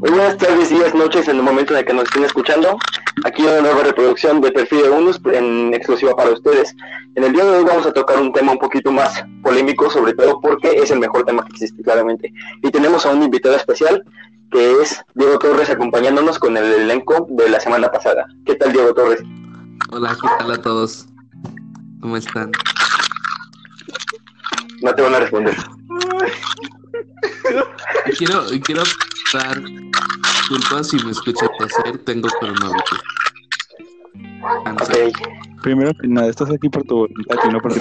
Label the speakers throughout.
Speaker 1: Muy buenas tardes, días, noches, en el momento en el que nos estén escuchando. Aquí una nueva reproducción de Perfil de Unus en exclusiva para ustedes. En el día de hoy vamos a tocar un tema un poquito más polémico, sobre todo porque es el mejor tema que existe, claramente. Y tenemos a un invitado especial, que es Diego Torres, acompañándonos con el elenco de la semana pasada. ¿Qué tal, Diego Torres?
Speaker 2: Hola, ¿qué tal a todos? ¿Cómo están?
Speaker 1: No te van a responder.
Speaker 2: Quiero, quiero dar disculpas si me escucho toser, tengo coronavirus.
Speaker 1: Ok.
Speaker 3: Primero que nada, estás aquí por tu voluntad y no te...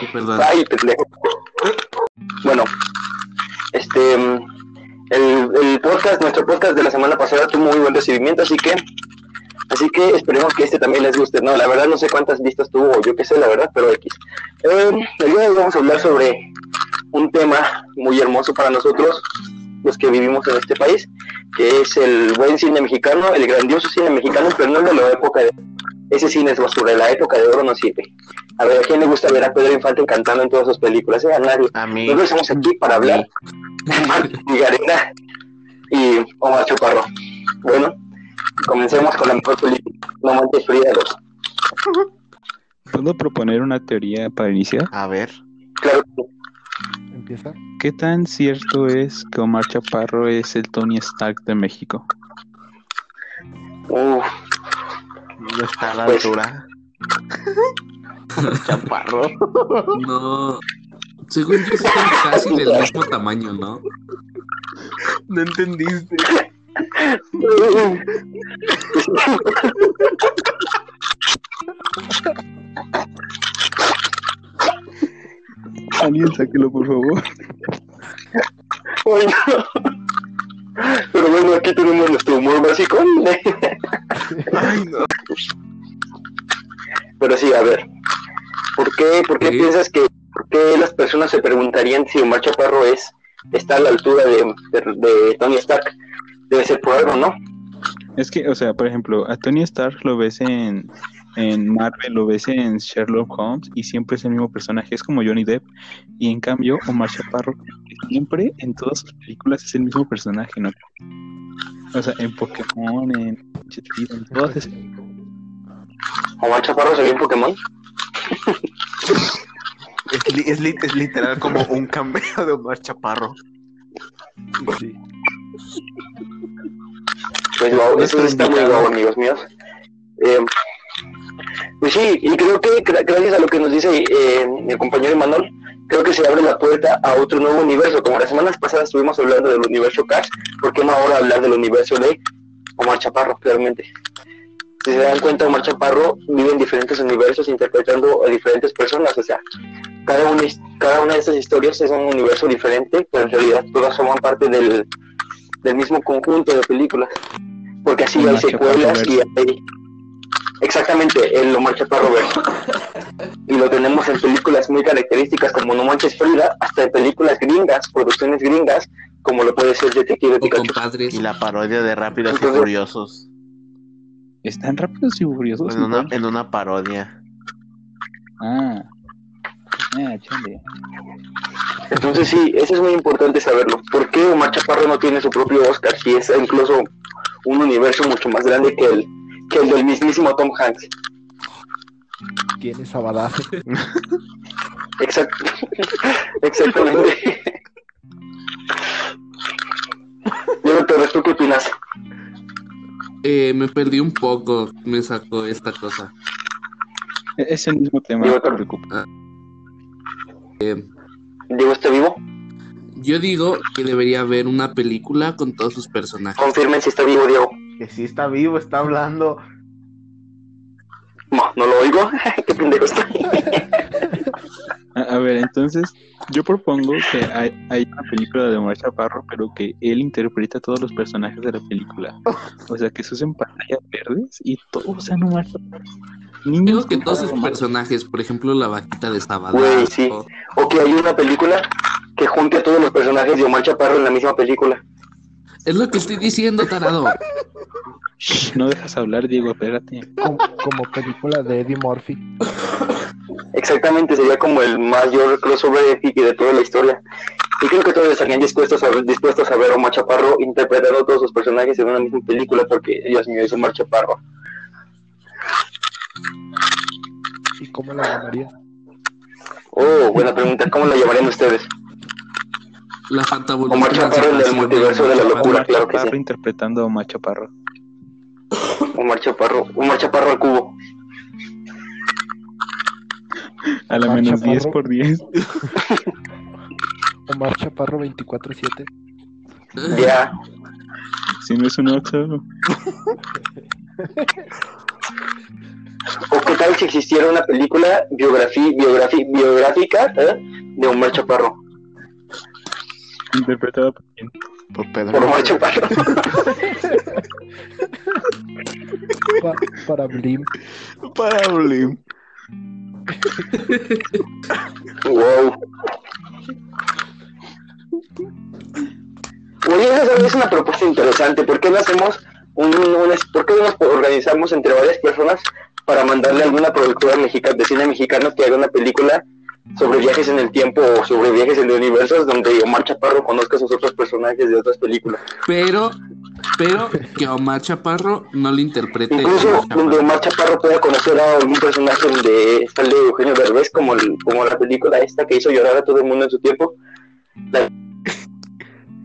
Speaker 2: Sí, Perdón.
Speaker 1: Ay, pendejo. Bueno, este, el, el podcast, nuestro podcast de la semana pasada tuvo muy buen recibimiento, así que, así que esperemos que este también les guste. No, la verdad no sé cuántas vistas tuvo, o yo qué sé, la verdad, pero X. Eh, el día de hoy vamos a hablar sobre un tema muy hermoso para nosotros, los que vivimos en este país, que es el buen cine mexicano, el grandioso cine mexicano, pero no el de la época de... Ese cine es basura, la época de oro no sirve. A ver, ¿a quién le gusta ver a Pedro Infante cantando en todas sus películas? Eh, a nadie.
Speaker 4: A mí.
Speaker 1: Nosotros estamos aquí para hablar de Martín Garena y Omar Chaparro. Bueno, comencemos con la mejor película, No Manches Frida 2.
Speaker 3: ¿Puedo proponer una teoría para iniciar?
Speaker 4: A ver.
Speaker 1: Claro que sí.
Speaker 5: Empieza.
Speaker 3: ¿Qué tan cierto es que Omar Chaparro es el Tony Stark de México?
Speaker 1: Uf,
Speaker 4: No está a la
Speaker 1: Pues-
Speaker 4: altura. Chaparro.
Speaker 2: No. Según yo, son casi del mismo tamaño, ¿no?
Speaker 4: No entendiste.
Speaker 3: Alguien sáquelo, por favor.
Speaker 1: Ay, no. Pero bueno, aquí tenemos nuestro humor básico.
Speaker 4: Ay, no.
Speaker 1: Pero sí, a ver. ¿Por qué, por qué
Speaker 2: Sí.
Speaker 1: piensas que por qué las personas se preguntarían si Omar Chaparro es, está a la altura de, de- de Tony Stark? Debe ser por algo, ¿no?
Speaker 3: Es que, o sea, por ejemplo, a Tony Stark lo ves en, en Marvel, lo ves en Sherlock Holmes y siempre es el mismo personaje, es como Johnny Depp. Y en cambio, Omar Chaparro siempre en todas sus películas es el mismo personaje, ¿no? O sea, en Pokémon, en en todas esas.
Speaker 1: Omar Chaparro salió en Pokémon.
Speaker 4: Es, li- es li- es literal como un cameo de Omar Chaparro.
Speaker 5: Sí.
Speaker 1: Pues wow, eso está muy guau, amigos míos. Eh, pues sí, y creo que gra- gracias a lo que nos dice eh, mi compañero Manuel, creo que se abre la puerta a otro nuevo universo. Como las semanas pasadas estuvimos hablando del universo Cash, ¿por qué no ahora hablar del universo de Omar Chaparro, claramente? Si se dan cuenta, Omar Chaparro vive en diferentes universos interpretando a diferentes personas, o sea, cada una, his- cada una de estas historias es un universo diferente, pero en realidad todas forman parte del, del mismo conjunto de películas. Porque así hay
Speaker 3: Omar
Speaker 1: secuelas y
Speaker 3: Chaparro
Speaker 1: hay... Exactamente, el Omar Chaparro verso. Y lo tenemos en películas muy características como No Manches Frida, hasta en películas gringas, producciones gringas, como lo puede ser Detective Pikachu.
Speaker 2: compadres.
Speaker 4: Y la parodia de Rápidos y Furiosos.
Speaker 3: ¿Están rápidos y furiosos?
Speaker 4: En una, en una parodia.
Speaker 3: Ah. Ah, chale.
Speaker 1: Entonces sí, eso es muy importante saberlo. ¿Por qué Omar Chaparro no tiene su propio Oscar si es incluso un universo mucho más grande que el, que el del mismísimo Tom Hanks?
Speaker 5: ¿Quién es Abadaje?
Speaker 1: Exact- Exactamente. Diego Torres, ¿tú qué opinas?
Speaker 2: Eh, me perdí un poco, me sacó esta cosa.
Speaker 3: E- Es el mismo tema,
Speaker 1: Digo,
Speaker 3: no te preocupes.
Speaker 2: Eh,
Speaker 1: ¿Diego está vivo?
Speaker 2: yo digo que debería haber una película con todos sus personajes.
Speaker 1: Confirmen si está vivo, Diego.
Speaker 4: Que sí está vivo, está hablando.
Speaker 1: No, no lo oigo. qué pendejo estoy.
Speaker 3: A, a ver, entonces, yo propongo que hay, hay una película de Omar Chaparro, pero que él interpreta a todos los personajes de la película. O sea, que se usen pantallas verdes y todos sean Omar Chaparro. Niños
Speaker 2: Digo que todos sus personajes, por ejemplo, la vaquita de Sabadazo.
Speaker 1: Güey, sí. O que hay una película que junte a todos los personajes de Omar Chaparro en la misma película.
Speaker 2: Es lo que estoy diciendo, tarado.
Speaker 3: Shh, no dejas hablar, Diego, espérate.
Speaker 5: Como, como película de Eddie Murphy.
Speaker 1: Exactamente, sería como el mayor crossover epic de toda la historia. Y creo que todos estarían dispuestos a, dispuestos a ver a Omar Chaparro interpretando todos sus personajes en una misma película porque, Dios mío, es Omar Chaparro.
Speaker 5: ¿Y cómo la llamarías?
Speaker 1: Oh, buena pregunta. ¿Cómo la llamarían ustedes?
Speaker 2: La
Speaker 1: Omar
Speaker 2: fantabulosas
Speaker 1: Chaparro en el multiverso de la locura, claro que
Speaker 3: Chaparro
Speaker 1: sí.
Speaker 3: interpretando a Omar Chaparro.
Speaker 1: Omar Chaparro, Omar Chaparro al cubo.
Speaker 3: A la
Speaker 5: Omar
Speaker 3: menos
Speaker 5: Chaparro.
Speaker 3: 10 por 10.
Speaker 5: Omar Chaparro 24-7.
Speaker 1: Ya.
Speaker 3: Si no es un 8.
Speaker 1: ¿O qué tal si existiera una película biografi- biografi- biográfica ¿eh? de Omar Chaparro?
Speaker 3: Interpretado por quién?
Speaker 4: Por Pedro.
Speaker 1: Por.
Speaker 5: Pa- para Blim.
Speaker 4: Para Blim.
Speaker 1: wow. Oye, esa es una propuesta interesante. ¿Por qué no hacemos un, un- ¿por qué no nos organizamos entre varias personas para mandarle a alguna productora mexicana de cine mexicano que haga una película sobre viajes en el tiempo o sobre viajes en el universo donde Omar Chaparro conozca a sus otros personajes de otras películas?
Speaker 2: Pero, pero que Omar Chaparro no le interprete.
Speaker 1: Incluso
Speaker 2: Omar
Speaker 1: donde. Omar Chaparro pueda conocer a algún personaje donde sale Eugenio Derbez como, el- como la película esta que hizo llorar a todo el mundo en su tiempo.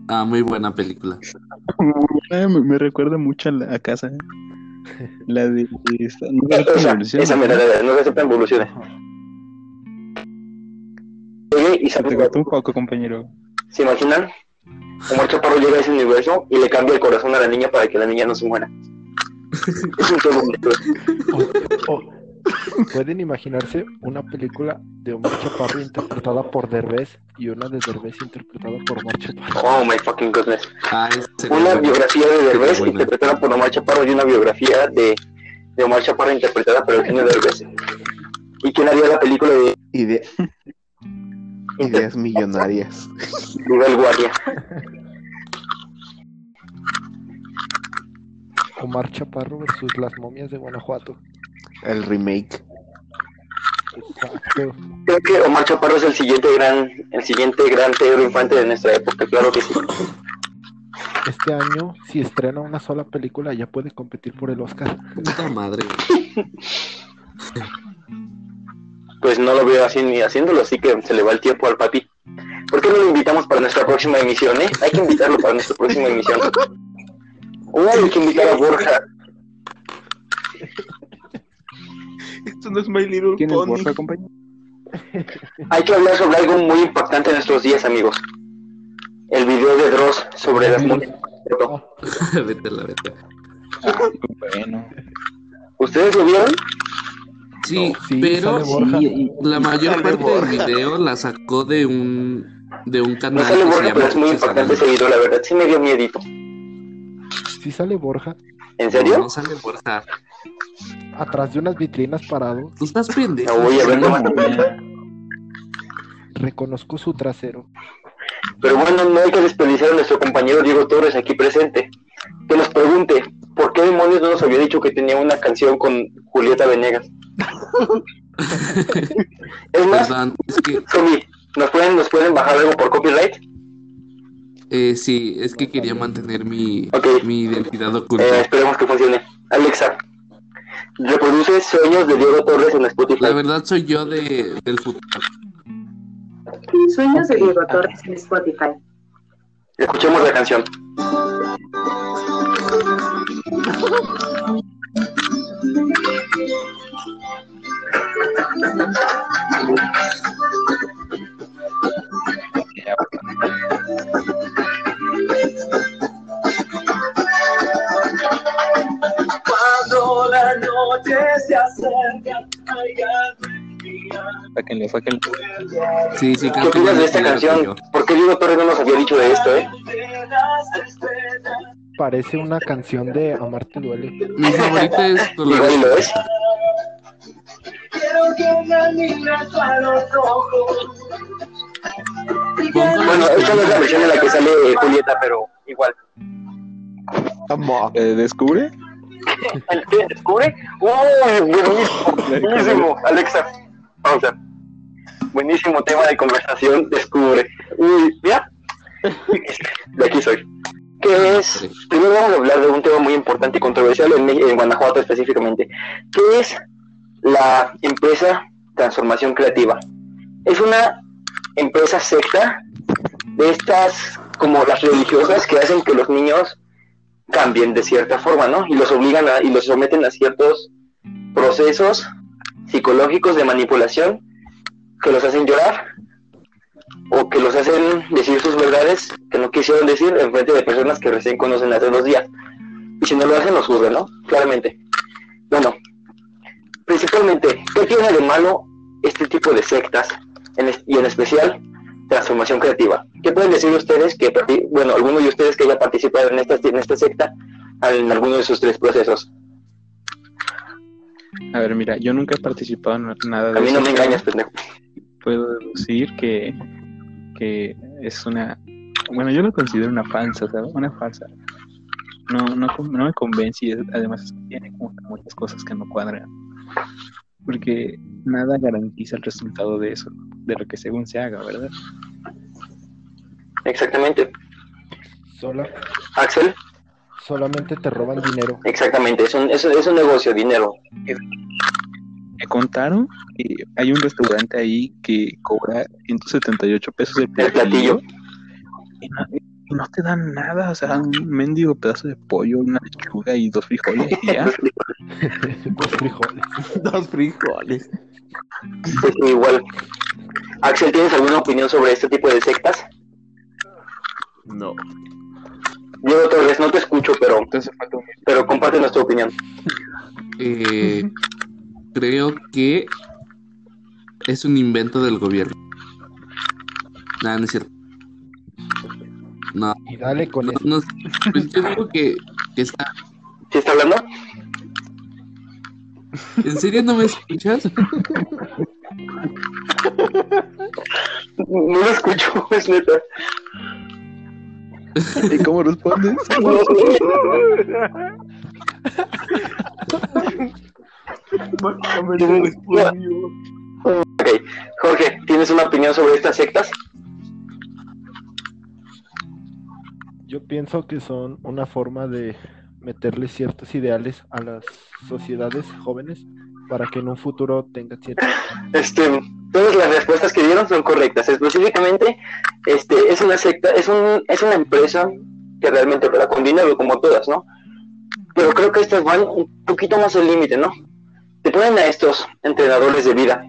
Speaker 2: Ah, muy buena película.
Speaker 3: Me, me recuerda mucho a, la, a casa. La de. esta- no me
Speaker 1: Esa,
Speaker 3: la versión,
Speaker 1: esa
Speaker 3: ¿no?
Speaker 1: mera, no se aceptan evoluciones. Y
Speaker 3: cortó un poco, compañero.
Speaker 1: ¿Se imaginan? Omar Chaparro llega a ese universo y le cambia el corazón a la niña para que la niña no se muera. es un todo bonito.
Speaker 5: O- o- ¿Pueden imaginarse una película de Omar Chaparro interpretada por Derbez y una de Derbez interpretada por Omar Chaparro?
Speaker 1: Oh my fucking goodness.
Speaker 2: Ah,
Speaker 1: Una biografía de Derbez interpretada por Omar Chaparro y una biografía de, de Omar Chaparro interpretada por Eugenio Derbez. ¿Y quién haría la película de
Speaker 4: Ide- Ideas millonarias.
Speaker 1: Nivel Guardia?
Speaker 5: Omar Chaparro versus las momias de Guanajuato.
Speaker 4: El remake.
Speaker 5: Exacto.
Speaker 1: Creo que Omar Chaparro es el siguiente gran, el siguiente gran Pedro Infante de nuestra época, claro que sí.
Speaker 5: Este año, si estrena una sola película, ya puede competir por el Oscar.
Speaker 2: Puta madre.
Speaker 1: Pues no lo veo así ni haciéndolo, así que se le va el tiempo al papi. ¿Por qué no lo invitamos para nuestra próxima emisión, eh? Hay que invitarlo para nuestra próxima emisión. Uy, hay que invitar a Borja.
Speaker 4: Esto no es My Little
Speaker 3: ¿Quién es
Speaker 4: Pony.
Speaker 3: Borja, compañero?
Speaker 1: Hay que hablar sobre algo muy importante en estos días, amigos. El video de Dross sobre las momias.
Speaker 2: vete la vete.
Speaker 3: Bueno.
Speaker 1: ¿Ustedes lo vieron?
Speaker 2: Sí,
Speaker 5: Sí,
Speaker 2: pero
Speaker 5: sale
Speaker 2: la mayor
Speaker 4: Sale
Speaker 2: parte
Speaker 4: Borja.
Speaker 2: del video la sacó de un de un
Speaker 1: No
Speaker 2: canal
Speaker 1: sale
Speaker 2: que se
Speaker 1: Borja,
Speaker 2: llama
Speaker 1: pero es muy importante ese video, la verdad. Sí me dio miedito.
Speaker 5: Si sale Borja,
Speaker 1: ¿En
Speaker 2: No,
Speaker 1: serio?
Speaker 2: no sale Borja.
Speaker 5: atrás de unas vitrinas parado,
Speaker 2: Tú estás pendejo.
Speaker 1: No voy a ver nomás.
Speaker 5: reconozco su trasero.
Speaker 1: Pero bueno, no hay que desperdiciar a nuestro compañero Diego Torres aquí presente. Que nos pregunte, ¿por qué demonios no nos había dicho que tenía una canción con Julieta Venegas? es más,
Speaker 2: Perdón, es que
Speaker 1: Somi, ¿nos pueden, ¿nos pueden bajar algo por copyright?
Speaker 2: eh, sí, es que quería mantener mi,
Speaker 1: Ok.
Speaker 2: mi identidad oculta.
Speaker 1: Eh, esperemos que funcione. Alexa, reproduce Sueños de Diego Torres en Spotify.
Speaker 2: La verdad soy yo de, del futuro.
Speaker 6: Sueños de Diego. Torres en Spotify.
Speaker 1: Escuchemos la canción.
Speaker 7: Cuando la noche se acerca,
Speaker 3: Sáquenle, sáquenle.
Speaker 2: Sí, sí,
Speaker 1: ¿Qué opinas de esta canción?
Speaker 2: Yo.
Speaker 1: ¿Por qué Diego Torres no nos había dicho de esto, eh?
Speaker 5: Parece una canción de Amarte duele.
Speaker 2: Mi favorita es
Speaker 1: Igual y lo es.
Speaker 7: Quiero que me mires a los ojos.
Speaker 1: Bueno, esta no es la versión en la que sale eh, Julieta, pero igual.
Speaker 3: Eh, ¿Descubre?
Speaker 1: ¿Descubre? ¡Uy! Buenísimo, buenísimo. Alexa, pausa. Buenísimo tema de conversación, descubre. Uy, mira, De aquí soy. ¿Qué es? Primero vamos a hablar de un tema muy importante y controversial en, en Guanajuato específicamente. ¿Qué es la empresa Transformación Creativa? Es una empresa secta de estas como las religiosas que hacen que los niños cambien de cierta forma, ¿no? Y los obligan a, y los someten a ciertos procesos psicológicos de manipulación que los hacen llorar o que los hacen decir sus verdades que no quisieron decir en frente de personas que recién conocen hace dos días. Y si no lo hacen, los juzgan, ¿no? Claramente. Bueno, principalmente, ¿qué tiene de malo este tipo de sectas en y en especial transformación creativa? ¿Qué pueden decir ustedes que, bueno, alguno de ustedes que haya participado en esta, en esta secta en alguno de sus tres procesos?
Speaker 3: A ver, mira, yo nunca he participado en nada de
Speaker 1: A mí no
Speaker 3: eso,
Speaker 1: me engañas, pendejo.
Speaker 3: Puedo decir que, que es una... Bueno, yo lo considero una falsa, ¿sabes? Una falsa. No, no, no me convence y es- además tiene como muchas cosas que no cuadran. Porque nada garantiza el resultado de eso, de lo que según se haga, ¿verdad?
Speaker 1: Exactamente.
Speaker 5: Sola,
Speaker 1: Axel,
Speaker 5: solamente te roban dinero.
Speaker 1: exactamente. Es un, es, un- es un negocio, dinero.
Speaker 3: Me contaron que hay un restaurante ahí que cobra 178 pesos el
Speaker 1: El platillo.
Speaker 3: platillo y no, y no te dan nada, o sea, un mendigo pedazo de pollo, una lechuga y dos frijoles y ya.
Speaker 5: Dos frijoles.
Speaker 2: Dos frijoles.
Speaker 1: Pues igual. Axel, ¿tienes alguna opinión sobre este tipo de sectas?
Speaker 2: No.
Speaker 1: Yo otra vez no te escucho, pero,
Speaker 3: Entonces falta un
Speaker 1: pero comparte nuestra opinión.
Speaker 2: Eh, creo que es un invento del gobierno. Nada, no es cierto. No,
Speaker 5: Y dale con
Speaker 2: no, pues yo digo que, que está.
Speaker 1: ¿Sí está hablando?
Speaker 2: ¿En serio no me escuchas?
Speaker 1: No lo escucho, es neta.
Speaker 3: ¿Y cómo respondes?
Speaker 1: Ok, Jorge, ¿tienes una opinión sobre estas sectas?
Speaker 5: Yo pienso que son una forma de meterle ciertos ideales a las sociedades jóvenes para que en un futuro tengan ciertos...
Speaker 1: Este, todas las respuestas que dieron son correctas. Específicamente, este, es una secta, es un, es una empresa que realmente opera con dinero, como todas, ¿no? Pero creo que estas van un poquito más al límite, ¿no? Te ponen a estos entrenadores de vida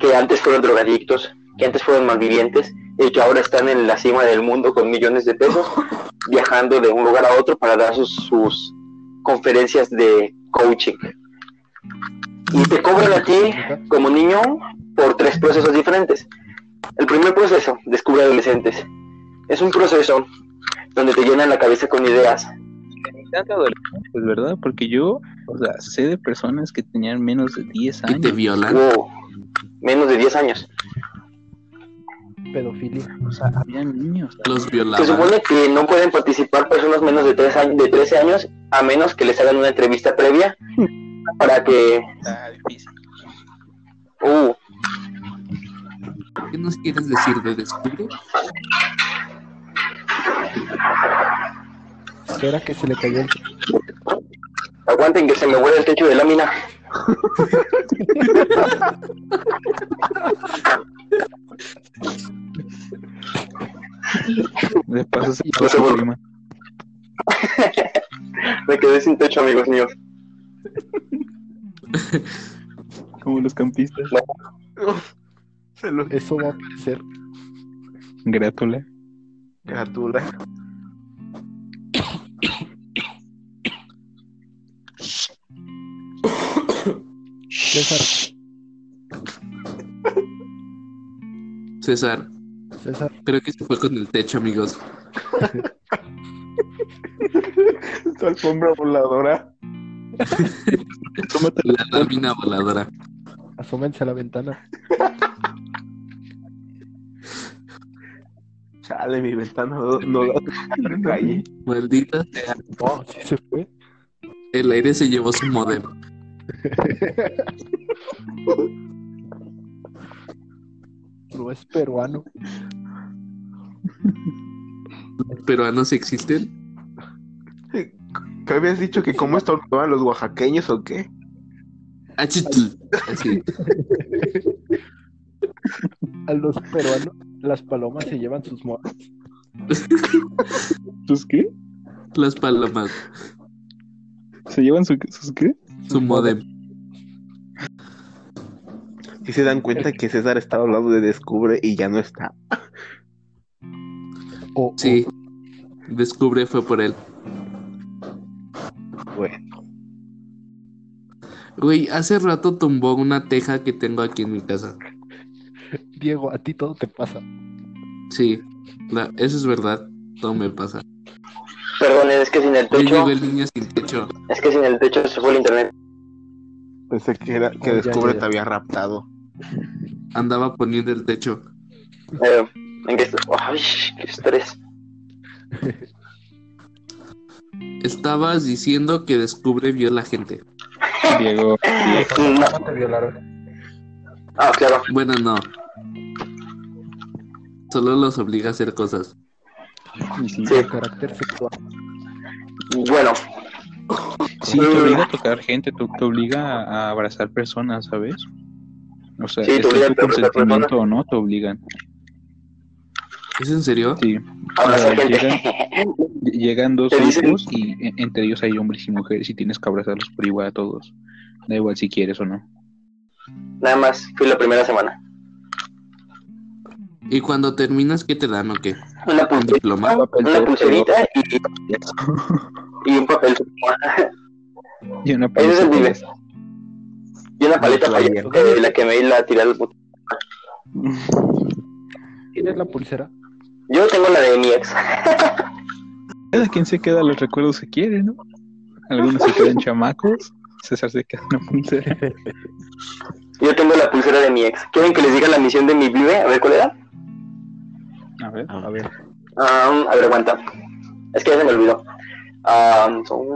Speaker 1: que antes fueron drogadictos, que antes fueron malvivientes y que ahora están en la cima del mundo con millones de pesos, viajando de un lugar a otro para dar sus, sus conferencias de coaching. Y te cobran a ti como niño por tres procesos diferentes. El primer proceso, descubre adolescentes. Es un proceso donde te llenan la cabeza con ideas.
Speaker 3: Tanto adolescentes, ¿verdad? Porque yo, o sea, sé de personas que tenían menos de 10
Speaker 2: Y te
Speaker 3: años.
Speaker 2: violan.
Speaker 1: Wow, menos de 10 años.
Speaker 5: pedofilia.
Speaker 3: O sea, había niños.
Speaker 2: Los
Speaker 1: Se
Speaker 2: violaban.
Speaker 1: supone que no pueden participar personas menos de, 3 años, de 13 años a menos que les hagan una entrevista previa para que...
Speaker 3: Está difícil.
Speaker 1: Uh,
Speaker 2: ¿Qué nos quieres decir de descubre?
Speaker 5: Espera que se le cayó el...
Speaker 1: aguanten que se me vuelve el techo de lámina.
Speaker 3: De paso se
Speaker 1: No se
Speaker 3: prima.
Speaker 1: Me quedé sin techo, amigos míos.
Speaker 3: Como los campistas.
Speaker 4: Se lo
Speaker 5: Eso va a parecer...
Speaker 3: Grátula.
Speaker 4: gratula.
Speaker 5: César,
Speaker 2: César,
Speaker 5: César,
Speaker 2: creo que se fue con el techo, amigos.
Speaker 4: Tu alfombra voladora.
Speaker 2: La lámina voladora.
Speaker 5: asómense a la ventana.
Speaker 4: Chale, mi ventana no, no da la calle.
Speaker 2: Maldita sea.
Speaker 5: No, sí se fue.
Speaker 2: El aire se llevó su modem.
Speaker 5: No es peruano.
Speaker 2: ¿Los peruanos existen?
Speaker 4: ¿Qué habías dicho que cómo estornudaban los oaxaqueños o qué?
Speaker 2: Achitl. Así.
Speaker 5: A los peruanos, las palomas se llevan sus modas.
Speaker 3: ¿Sus qué?
Speaker 2: Las palomas.
Speaker 3: ¿Se llevan su- sus qué?
Speaker 2: Su modem.
Speaker 4: Si se dan cuenta que César estaba hablando de Descubre y ya no está.
Speaker 5: O,
Speaker 2: Sí. Descubre fue por él.
Speaker 4: Bueno,
Speaker 2: Güey, hace rato tumbó una teja que tengo aquí en mi casa.
Speaker 5: Diego, a ti todo te pasa.
Speaker 2: Sí, la- eso es verdad. Todo me pasa.
Speaker 1: Perdón, es que sin el
Speaker 2: Hoy
Speaker 1: techo,
Speaker 2: llegó el niño sin techo.
Speaker 1: es que sin el techo se fue el internet.
Speaker 4: pensé que, era, que
Speaker 5: Oh,
Speaker 4: Descubre
Speaker 5: ya, ya.
Speaker 4: te había raptado.
Speaker 2: Andaba poniendo el techo.
Speaker 1: Eh, ¿En qué? Ay, qué estrés.
Speaker 2: Estabas diciendo que Descubre vio la gente.
Speaker 3: Diego.
Speaker 1: No.
Speaker 5: te violaron?
Speaker 1: Ah, claro.
Speaker 2: Bueno, no. Solo los obliga a hacer cosas.
Speaker 3: y sí.
Speaker 1: Sí.
Speaker 5: Carácter sexual.
Speaker 1: Bueno,
Speaker 3: Sí, te obliga a tocar gente, te, te obliga a abrazar personas, ¿sabes? O sea,
Speaker 1: Sí, obliga
Speaker 3: tu consentimiento o no, te obligan.
Speaker 2: ¿Es en serio?
Speaker 3: Sí. Llegan dos grupos y e- entre ellos hay hombres y mujeres y tienes que abrazarlos por igual a todos. Da igual si quieres o no.
Speaker 1: Nada más, fui la primera semana.
Speaker 2: ¿Y cuando terminas, qué te dan o qué?
Speaker 1: Una
Speaker 2: ¿Un
Speaker 1: pulserita,
Speaker 2: diploma?
Speaker 1: una pulserita y, y un papel.
Speaker 3: Y una
Speaker 1: es nivel. Y una paleta fallada,
Speaker 3: todavía.
Speaker 1: que la que me di la tiré al bot-
Speaker 5: ¿Tienes la pulsera?
Speaker 1: Yo tengo la de mi ex.
Speaker 3: Cada quien se queda los recuerdos que quiere, ¿no? Algunos se quedan chamacos, César se queda una pulsera.
Speaker 1: Yo tengo la pulsera de mi ex. ¿Quieren que les diga la misión de mi vive? A ver cuál era.
Speaker 3: A ver.
Speaker 5: A ver.
Speaker 1: Ah, a ver, aguanta. Es que ya se me olvidó. Son-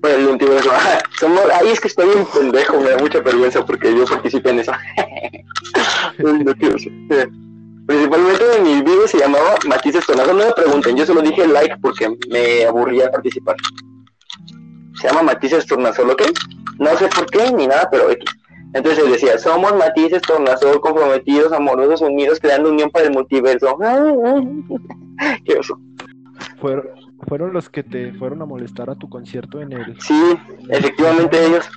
Speaker 1: Bueno, el último eso. Somos... Ay, es que estoy un pendejo, me da mucha vergüenza porque yo participé en eso. Principalmente mi video se llamaba Matices Tonazo. No me pregunten, yo solo dije like porque me aburría participar. Se llama Matices Tornasol, ¿ok? No sé por qué ni nada, pero X. Entonces decía, somos matices tornasol comprometidos, amorosos, unidos, creando unión para el multiverso. Qué oso.
Speaker 5: Fueron, fueron los que te fueron a molestar a tu concierto en el.
Speaker 1: Sí, efectivamente ellos.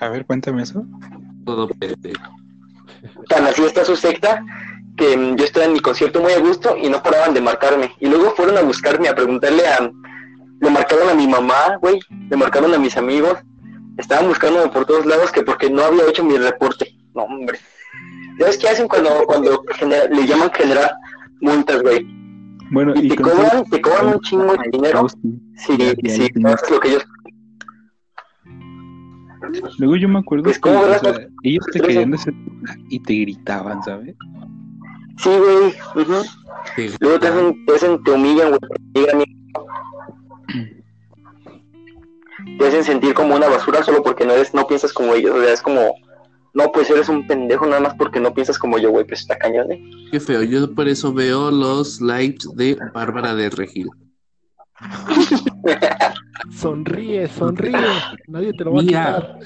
Speaker 3: A ver, cuéntame eso.
Speaker 2: Todo.
Speaker 1: Tan así está su secta que mm, yo estaba en mi concierto muy a gusto y no paraban de marcarme. Y luego fueron a buscarme, a preguntarle a... Le marcaron a mi mamá, güey. Le marcaron a mis amigos. Estaban buscándome por todos lados que porque no había hecho mi reporte. No, hombre. ¿Sabes qué hacen cuando, cuando genera- le llaman generar multas, güey?
Speaker 3: Bueno,
Speaker 1: Y te cobran, te cobran un chingo de dinero. Sí, sí, haces lo que ellos...
Speaker 3: Luego yo me acuerdo
Speaker 1: Pues,
Speaker 3: que ellos te querían y te gritaban, ¿sabes?
Speaker 1: Sí, güey. Luego te hacen, te hacen, te humillan, güey. te humillan, Te hacen sentir como una basura solo porque no eres, no piensas como ellos. O sea, es como, no, pues eres un pendejo nada más porque no piensas como yo, güey. Pues está cañón, ¿eh?
Speaker 2: Qué feo. Yo por eso veo los lives de Bárbara de Regil.
Speaker 5: Sonríe, sonríe. Nadie te lo va a
Speaker 2: Mira.
Speaker 5: quitar.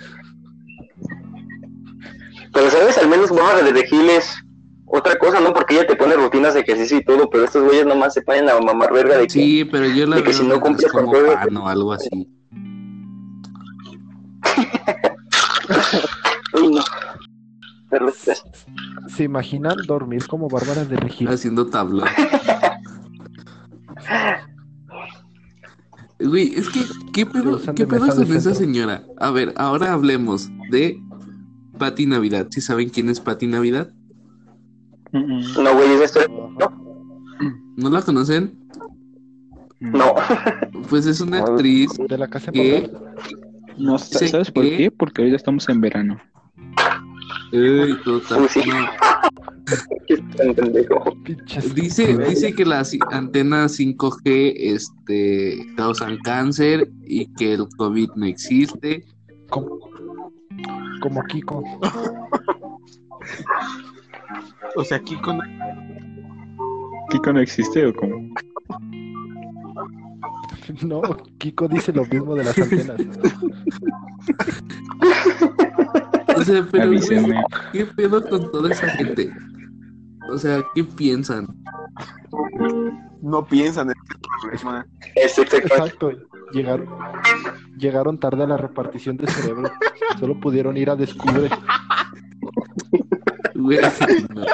Speaker 1: Pero, ¿sabes? Al menos Bárbara de Regil es otra cosa, ¿no? Porque ella te pone rutinas de ejercicio y todo, pero estos güeyes nomás se ponen a mamar verga de que...
Speaker 2: Sí, pero yo la
Speaker 1: de que si no cumples con todo-
Speaker 2: o algo así.
Speaker 1: Uy, no.
Speaker 5: ¿Se imaginan dormir como Bárbara de Regil?
Speaker 2: Haciendo tablón. Güey, es que, ¿qué pedo, qué pedo con esa señora? A ver, ahora hablemos de Pati Navidad. ¿Sí saben quién es Pati Navidad?
Speaker 1: No, güey, esa historia...
Speaker 5: Ajá.
Speaker 2: ¿No la conocen?
Speaker 1: No.
Speaker 2: Pues es una actriz
Speaker 5: De la casa de
Speaker 2: que...
Speaker 3: No,
Speaker 2: Sé
Speaker 3: ¿sabes por qué? Porque ahorita estamos en verano.
Speaker 1: Sí.
Speaker 2: Dice, dice que las antenas 5G este, causan cáncer y que el COVID no existe.
Speaker 5: Como, como Kiko.
Speaker 4: O sea, Kiko no-
Speaker 3: ¿Kiko no existe o cómo?
Speaker 5: No, Kiko dice lo mismo de las antenas.
Speaker 2: O sea, pero güey. ¿qué pedo con toda esa gente? O sea, ¿qué piensan?
Speaker 4: no piensan en el problema.
Speaker 1: Es exactamente.
Speaker 5: Exacto. Llegaron, llegaron tarde a la repartición de cerebro. Solo pudieron ir a descubre.
Speaker 2: Güey, no.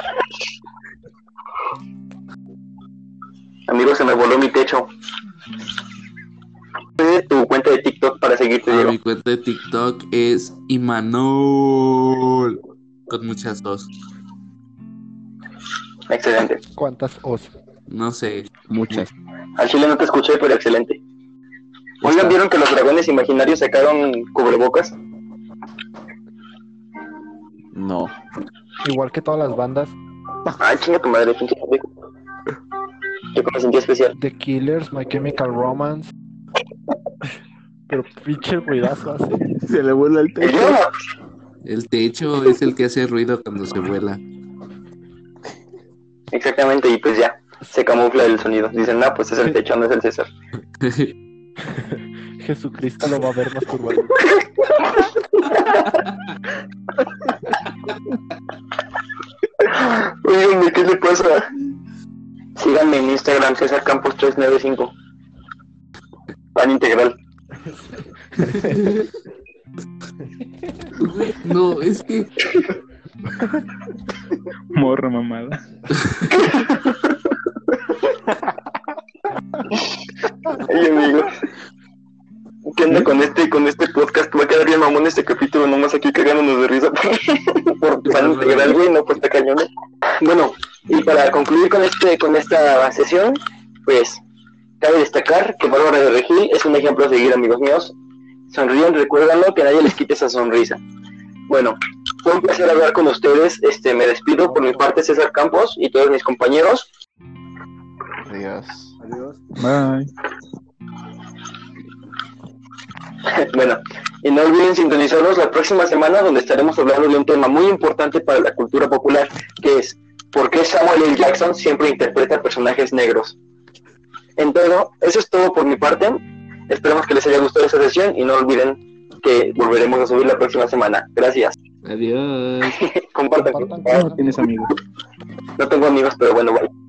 Speaker 1: Amigo, se me voló mi techo. Tu cuenta de TikTok para seguirte,
Speaker 2: Ah,
Speaker 1: Diego.
Speaker 2: mi cuenta de TikTok es Imanol. Con muchas dos.
Speaker 1: Excelente.
Speaker 5: ¿Cuántas os?
Speaker 2: No sé.
Speaker 3: Muchas.
Speaker 1: Al chile no te escuché, pero excelente. Oigan, ¿vieron que los dragones imaginarios sacaron cubrebocas?
Speaker 3: No.
Speaker 5: Igual que todas las bandas,
Speaker 1: Ay, chinga tu madre, pinche. Yo me sentí especial.
Speaker 5: The Killers, My Chemical Romance. Pero pinche ruidazo hace.
Speaker 4: Se le vuela el techo.
Speaker 2: El techo es el que hace ruido cuando se vuela.
Speaker 1: Exactamente, y pues ya, se camufla el sonido. Dicen, no, pues es el techo, no es el César.
Speaker 5: Jesucristo lo va a ver masturbando.
Speaker 1: Oigan, ¿qué le pasa? Síganme en Instagram, César Campos 395. Pan integral.
Speaker 3: Mamada.
Speaker 1: Ay, amigo. ¿Qué onda con este, con este podcast? Va a quedar bien mamón este capítulo, nomás aquí cagándonos de risa por, por pan integral, güey, no, pues está cañón. ¿eh? Bueno, y para concluir con este, con esta sesión, pues, cabe destacar que Bárbara de Regil es un ejemplo a seguir, amigos míos. Sonríen, recuérdanlo, que nadie les quite esa sonrisa. Bueno, fue un placer hablar con ustedes. Este, me despido por mi parte, César Campos y todos mis compañeros.
Speaker 4: Adiós.
Speaker 3: Bye.
Speaker 1: Bueno, y no olviden sintonizarnos la próxima semana donde estaremos hablando de un tema muy importante para la cultura popular, que es ¿por qué Samuel L. Jackson siempre interpreta personajes negros? En todo, eso es todo por mi parte. Esperamos que les haya gustado esta sesión y no olviden que volveremos a subir la próxima semana. Gracias.
Speaker 2: Adiós.
Speaker 1: Compartan.
Speaker 5: Compartan.
Speaker 3: No tienes amigos.
Speaker 1: No tengo amigos, pero bueno, bye.